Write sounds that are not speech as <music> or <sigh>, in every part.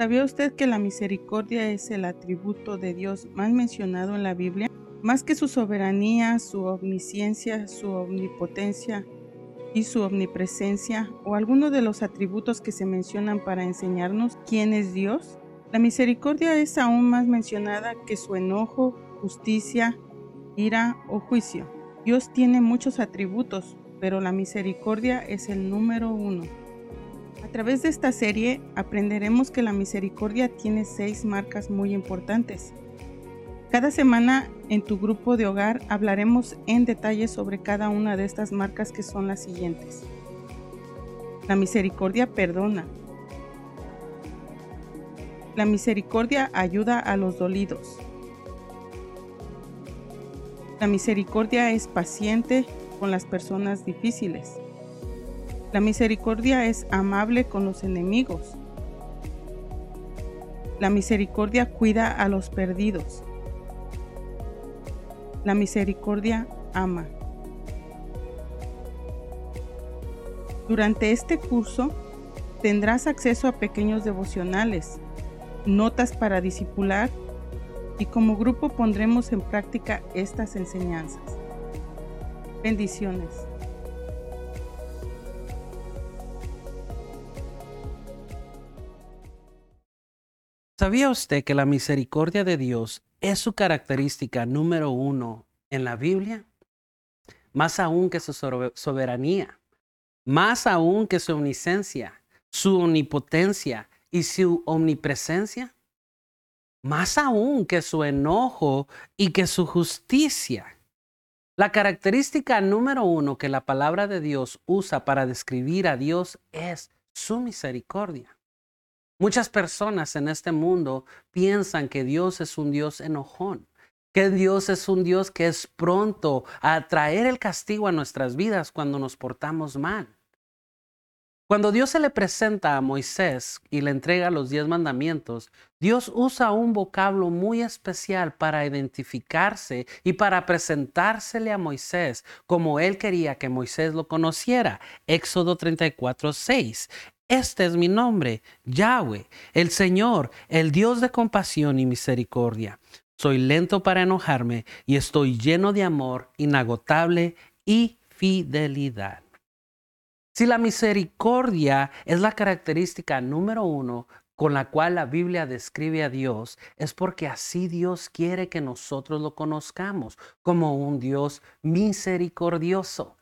¿Sabía usted que la misericordia es el atributo de Dios más mencionado en la Biblia? Más que su soberanía, su omnisciencia, su omnipotencia y su omnipresencia, o alguno de los atributos que se mencionan para enseñarnos quién es Dios, la misericordia es aún más mencionada que su enojo, justicia, ira o juicio. Dios tiene muchos atributos, pero la misericordia es el número uno. A través de esta serie aprenderemos que la misericordia tiene seis marcas muy importantes. Cada semana en tu grupo de hogar hablaremos en detalle sobre cada una de estas marcas que son las siguientes. La misericordia perdona. La misericordia ayuda a los dolidos. La misericordia es paciente con las personas difíciles. La misericordia es amable con los enemigos. La misericordia cuida a los perdidos. La misericordia ama. Durante este curso tendrás acceso a pequeños devocionales, notas para discipular y como grupo pondremos en práctica estas enseñanzas. Bendiciones. ¿Sabía usted que la misericordia de Dios es su característica número uno en la Biblia? Más aún que su soberanía, más aún que su omnisciencia, su omnipotencia y su omnipresencia, más aún que su enojo y que su justicia. La característica número uno que la palabra de Dios usa para describir a Dios es su misericordia. Muchas personas en este mundo piensan que Dios es un Dios enojón, que Dios es un Dios que es pronto a traer el castigo a nuestras vidas cuando nos portamos mal. Cuando Dios se le presenta a Moisés y le entrega los diez mandamientos, Dios usa un vocablo muy especial para identificarse y para presentársele a Moisés como él quería que Moisés lo conociera. Éxodo 34, 6. Este es mi nombre, Yahweh, el Señor, el Dios de compasión y misericordia. Soy lento para enojarme y estoy lleno de amor inagotable y fidelidad. Si la misericordia es la característica número uno con la cual la Biblia describe a Dios, es porque así Dios quiere que nosotros lo conozcamos como un Dios misericordioso.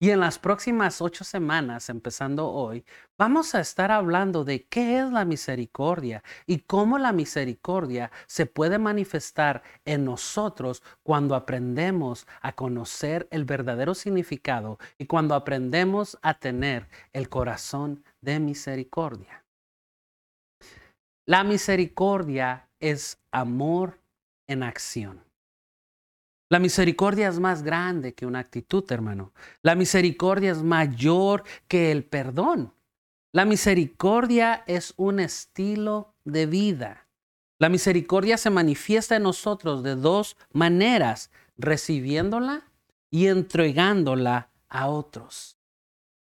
Y en las próximas ocho semanas, empezando hoy, vamos a estar hablando de qué es la misericordia y cómo la misericordia se puede manifestar en nosotros cuando aprendemos a conocer el verdadero significado y cuando aprendemos a tener el corazón de misericordia. La misericordia es amor en acción. La misericordia es más grande que una actitud, hermano. La misericordia es mayor que el perdón. La misericordia es un estilo de vida. La misericordia se manifiesta en nosotros de dos maneras, recibiéndola y entregándola a otros.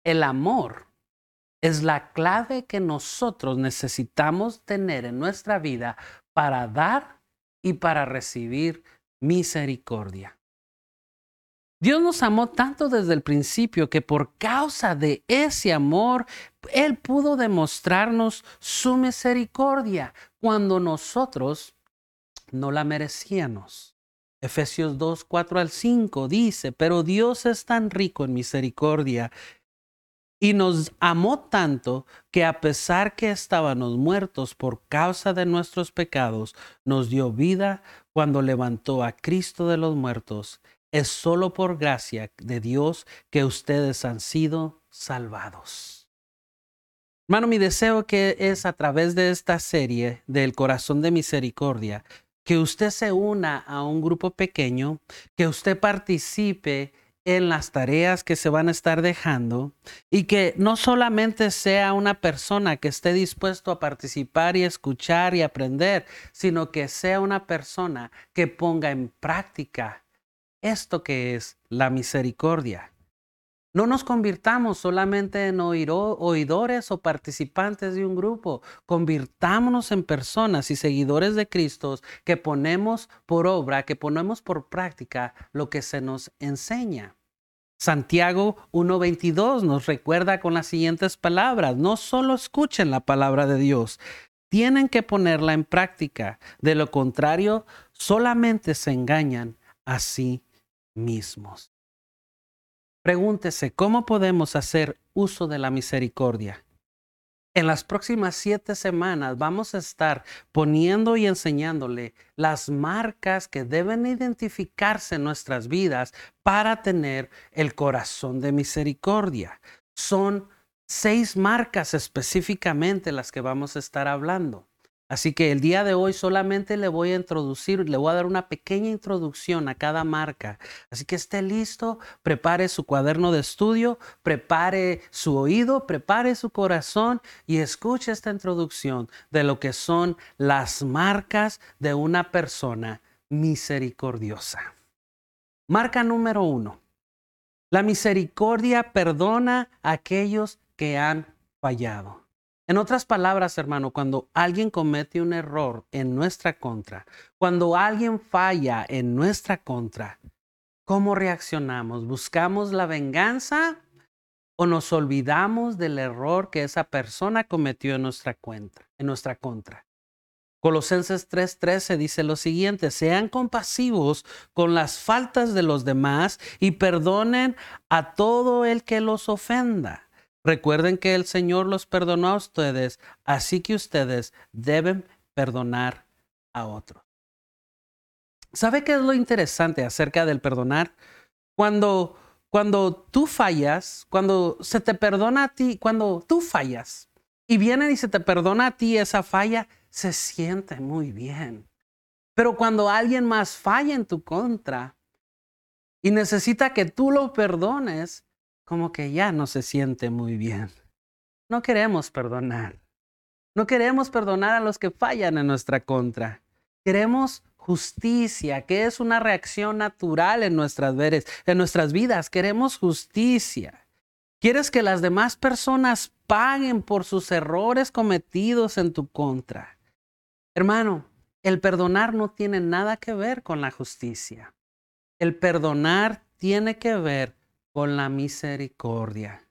El amor es la clave que nosotros necesitamos tener en nuestra vida para dar y para recibir misericordia. Dios nos amó tanto desde el principio que por causa de ese amor, Él pudo demostrarnos su misericordia cuando nosotros no la merecíamos. Efesios 2, 4 al 5 dice, pero Dios es tan rico en misericordia y nos amó tanto que a pesar que estábamos muertos por causa de nuestros pecados, nos dio vida cuando levantó a Cristo de los muertos. Es solo por gracia de Dios que ustedes han sido salvados. Hermano, mi deseo que es a través de esta serie del corazón de misericordia, que usted se una a un grupo pequeño, que usted participe en las tareas que se van a estar dejando y que no solamente sea una persona que esté dispuesto a participar y escuchar y aprender, sino que sea una persona que ponga en práctica esto que es la misericordia. No nos convirtamos solamente en oidores o participantes de un grupo. Convirtámonos en personas y seguidores de Cristo que ponemos por obra, que ponemos por práctica lo que se nos enseña. Santiago 1.22 nos recuerda con las siguientes palabras, no solo escuchen la palabra de Dios, tienen que ponerla en práctica. De lo contrario, solamente se engañan a sí mismos. Pregúntese, ¿cómo podemos hacer uso de la misericordia? En las próximas siete semanas vamos a estar poniendo y enseñándole las marcas que deben identificarse en nuestras vidas para tener el corazón de misericordia. Son seis marcas específicamente las que vamos a estar hablando. Así que el día de hoy solamente le voy a introducir, le voy a dar una pequeña introducción a cada marca. Así que esté listo, prepare su cuaderno de estudio, prepare su oído, prepare su corazón y escuche esta introducción de lo que son las marcas de una persona misericordiosa. Marca número uno. La misericordia perdona a aquellos que han fallado. En otras palabras, hermano, cuando alguien comete un error en nuestra contra, cuando alguien falla en nuestra contra, ¿cómo reaccionamos? ¿Buscamos la venganza o nos olvidamos del error que esa persona cometió en nuestra, cuenta, en nuestra contra? Colosenses 3:13 dice lo siguiente, sean compasivos con las faltas de los demás y perdonen a todo el que los ofenda. Recuerden que el Señor los perdonó a ustedes, así que ustedes deben perdonar a otros. ¿Sabe qué es lo interesante acerca del perdonar? Cuando, cuando tú fallas, cuando se te perdona a ti, cuando tú fallas y viene y se te perdona a ti esa falla, se siente muy bien. Pero cuando alguien más falla en tu contra y necesita que tú lo perdones, como que ya no se siente muy bien. No queremos perdonar. No queremos perdonar a los que fallan en nuestra contra. Queremos justicia, que es una reacción natural en nuestras, en nuestras vidas. Queremos justicia. Quieres que las demás personas paguen por sus errores cometidos en tu contra. Hermano, el perdonar no tiene nada que ver con la justicia. El perdonar tiene que ver con la misericordia.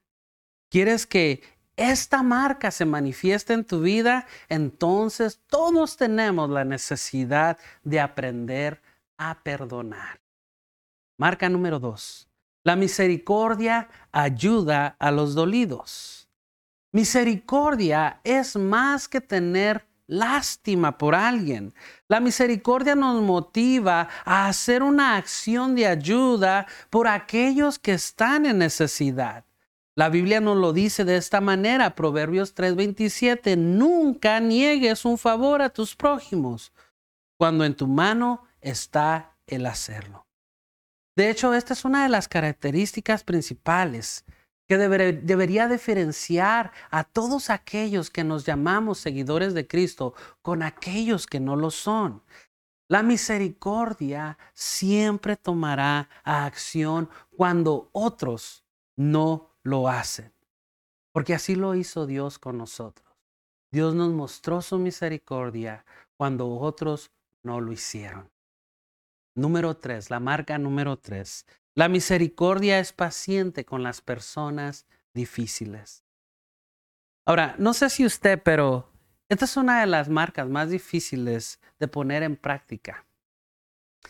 ¿Quieres que esta marca se manifieste en tu vida? Entonces todos tenemos la necesidad de aprender a perdonar. Marca número dos. La misericordia ayuda a los dolidos. Misericordia es más que tener lástima por alguien. La misericordia nos motiva a hacer una acción de ayuda por aquellos que están en necesidad. La Biblia nos lo dice de esta manera, Proverbios 3:27, nunca niegues un favor a tus prójimos cuando en tu mano está el hacerlo. De hecho, esta es una de las características principales que debería diferenciar a todos aquellos que nos llamamos seguidores de Cristo con aquellos que no lo son. La misericordia siempre tomará acción cuando otros no lo hacen. Porque así lo hizo Dios con nosotros. Dios nos mostró su misericordia cuando otros no lo hicieron. Número tres, la marca número tres. La misericordia es paciente con las personas difíciles. Ahora, no sé si usted, pero esta es una de las marcas más difíciles de poner en práctica.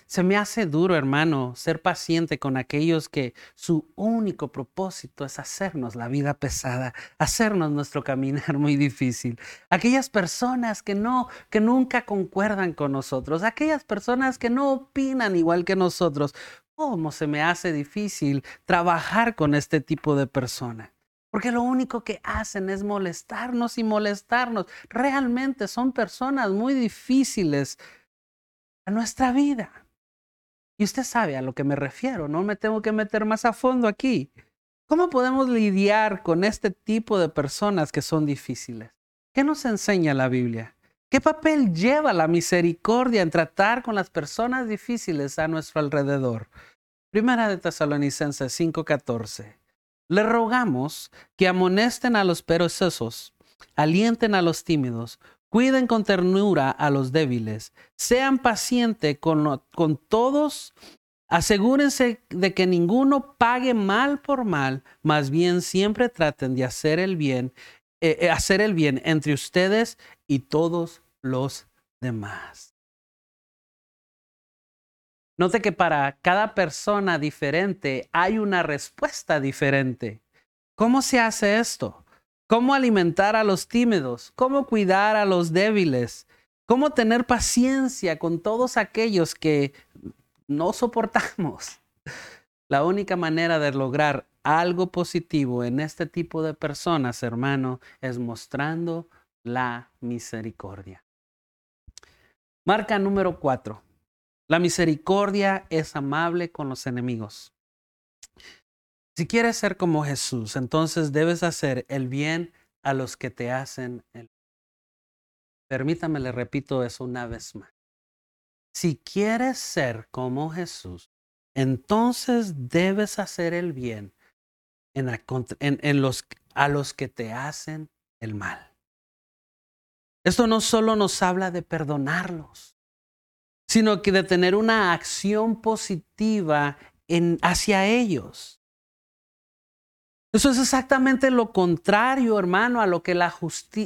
Se me hace duro, hermano, ser paciente con aquellos que su único propósito es hacernos la vida pesada, hacernos nuestro caminar <laughs> muy difícil. Aquellas personas que no, que nunca concuerdan con nosotros, aquellas personas que no opinan igual que nosotros. ¿Cómo se me hace difícil trabajar con este tipo de persona? Porque lo único que hacen es molestarnos y molestarnos. Realmente son personas muy difíciles a nuestra vida. Y usted sabe a lo que me refiero, no me tengo que meter más a fondo aquí. ¿Cómo podemos lidiar con este tipo de personas que son difíciles? ¿Qué nos enseña la Biblia? ¿Qué papel lleva la misericordia en tratar con las personas difíciles a nuestro alrededor? Primera de Tesalonicenses 5:14. le rogamos que amonesten a los perezosos, alienten a los tímidos, cuiden con ternura a los débiles, sean pacientes con, con todos, asegúrense de que ninguno pague mal por mal, más bien siempre traten de hacer el bien, eh, eh, hacer el bien entre ustedes y todos los demás. Note que para cada persona diferente hay una respuesta diferente. ¿Cómo se hace esto? ¿Cómo alimentar a los tímidos? ¿Cómo cuidar a los débiles? ¿Cómo tener paciencia con todos aquellos que no soportamos? <laughs> La única manera de lograr algo positivo en este tipo de personas, hermano, es mostrando la misericordia. Marca número cuatro. La misericordia es amable con los enemigos. Si quieres ser como Jesús, entonces debes hacer el bien a los que te hacen el Permítame, le repito eso una vez más. Si quieres ser como Jesús, entonces debes hacer el bien en, los, a los que te hacen el mal. Esto no solo nos habla de perdonarlos, sino que de tener una acción positiva en, hacia ellos. Eso es exactamente lo contrario, hermano, a lo que la,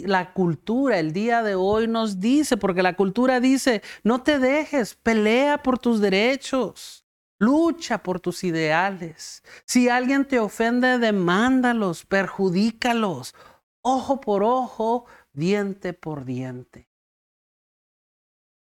la cultura el día de hoy nos dice, porque la cultura dice, no te dejes, pelea por tus derechos, lucha por tus ideales. Si alguien te ofende, demándalos, perjudícalos, ojo por ojo, diente por diente.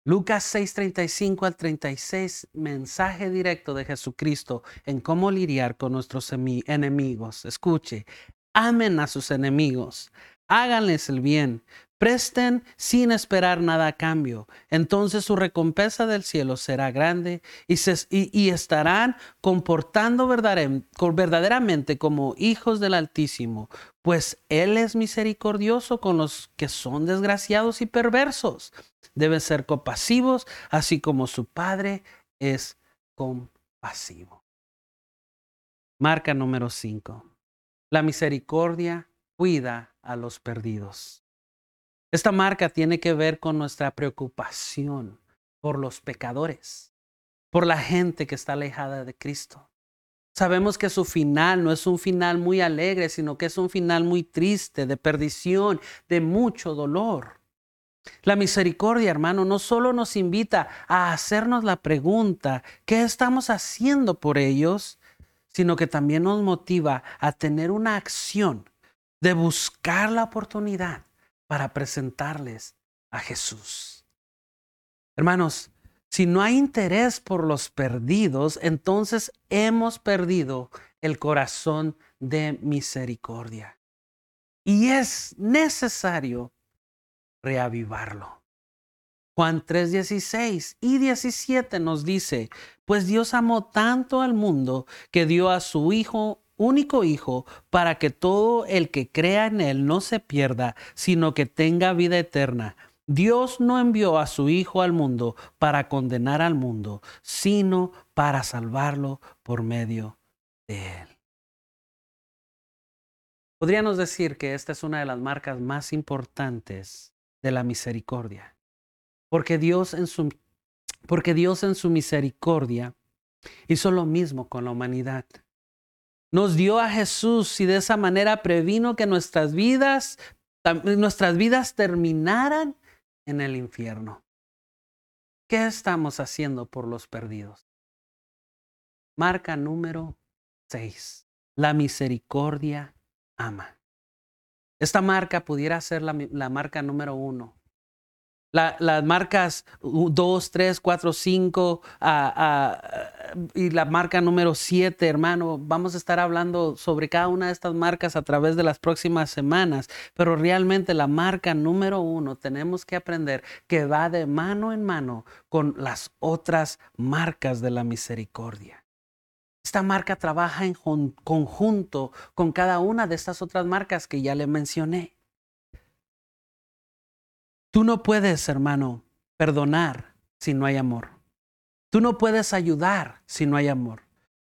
Lucas 6:35 al 36, mensaje directo de Jesucristo en cómo lidiar con nuestros enemigos. Escuche, amen a sus enemigos, háganles el bien, presten sin esperar nada a cambio. Entonces su recompensa del cielo será grande y, estarán comportando verdaderamente como hijos del Altísimo, pues Él es misericordioso con los que son desgraciados y perversos. Deben ser compasivos, así como su Padre es compasivo. Marca número 5. La misericordia cuida a los perdidos. Esta marca tiene que ver con nuestra preocupación por los pecadores, por la gente que está alejada de Cristo. Sabemos que su final no es un final muy alegre, sino que es un final muy triste, de perdición, de mucho dolor. La misericordia, hermano, no solo nos invita a hacernos la pregunta, ¿qué estamos haciendo por ellos? sino que también nos motiva a tener una acción de buscar la oportunidad para presentarles a Jesús. Hermanos, si no hay interés por los perdidos, entonces hemos perdido el corazón de misericordia. Y es necesario reavivarlo. Juan 3, 16 y 17 nos dice, pues Dios amó tanto al mundo que dio a su Hijo, único Hijo, para que todo el que crea en Él no se pierda, sino que tenga vida eterna. Dios no envió a su Hijo al mundo para condenar al mundo, sino para salvarlo por medio de Él. Podríamos decir que esta es una de las marcas más importantes de la misericordia, porque Dios en su, porque Dios en su misericordia hizo lo mismo con la humanidad. Nos dio a Jesús y de esa manera previno que nuestras vidas, nuestras vidas terminaran en el infierno. ¿Qué estamos haciendo por los perdidos? Marca número 6. La misericordia ama. Esta marca pudiera ser la, marca número uno las marcas 2, 3, 4, 5 y la marca número 7, hermano, vamos a estar hablando sobre cada una de estas marcas a través de las próximas semanas, pero realmente la marca número uno tenemos que aprender que va de mano en mano con las otras marcas de la misericordia. Esta marca trabaja en conjunto con cada una de estas otras marcas que ya le mencioné. Tú no puedes, hermano, perdonar si no hay amor. Tú no puedes ayudar si no hay amor.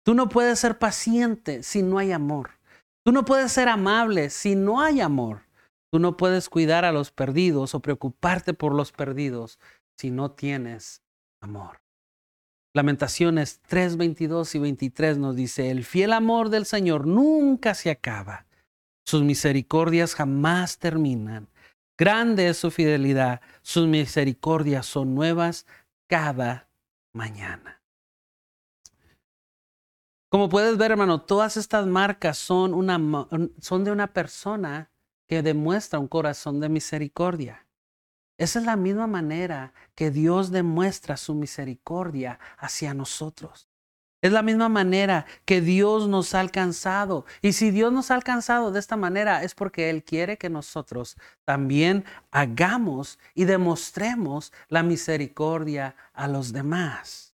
Tú no puedes ser paciente si no hay amor. Tú no puedes ser amable si no hay amor. Tú no puedes cuidar a los perdidos o preocuparte por los perdidos si no tienes amor. Lamentaciones 3, 22 y 23 nos dice, el fiel amor del Señor nunca se acaba. Sus misericordias jamás terminan. Grande es su fidelidad. Sus misericordias son nuevas cada mañana. Como puedes ver, hermano, todas estas marcas son, de una persona que demuestra un corazón de misericordia. Esa es la misma manera que Dios demuestra su misericordia hacia nosotros. Es la misma manera que Dios nos ha alcanzado. Y si Dios nos ha alcanzado de esta manera es porque Él quiere que nosotros también hagamos y demostremos la misericordia a los demás.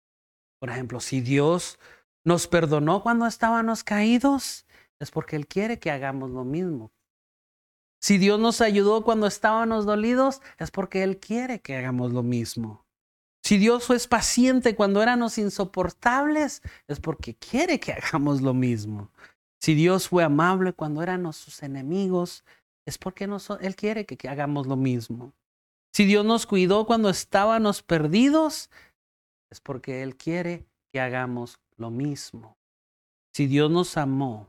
Por ejemplo, si Dios nos perdonó cuando estábamos caídos, es porque Él quiere que hagamos lo mismo si Dios nos ayudó cuando estábamos dolidos, es porque Él quiere que hagamos lo mismo. Si Dios fue paciente cuando éramos insoportables, es porque quiere que hagamos lo mismo. Si Dios fue amable cuando éramos sus enemigos, es porque Él quiere que, que hagamos lo mismo. Si Dios nos cuidó cuando estábamos perdidos, es porque Él quiere que hagamos lo mismo. Si Dios nos amó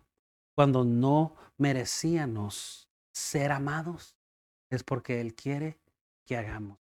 cuando no merecíamos ser amados es porque Él quiere que hagamos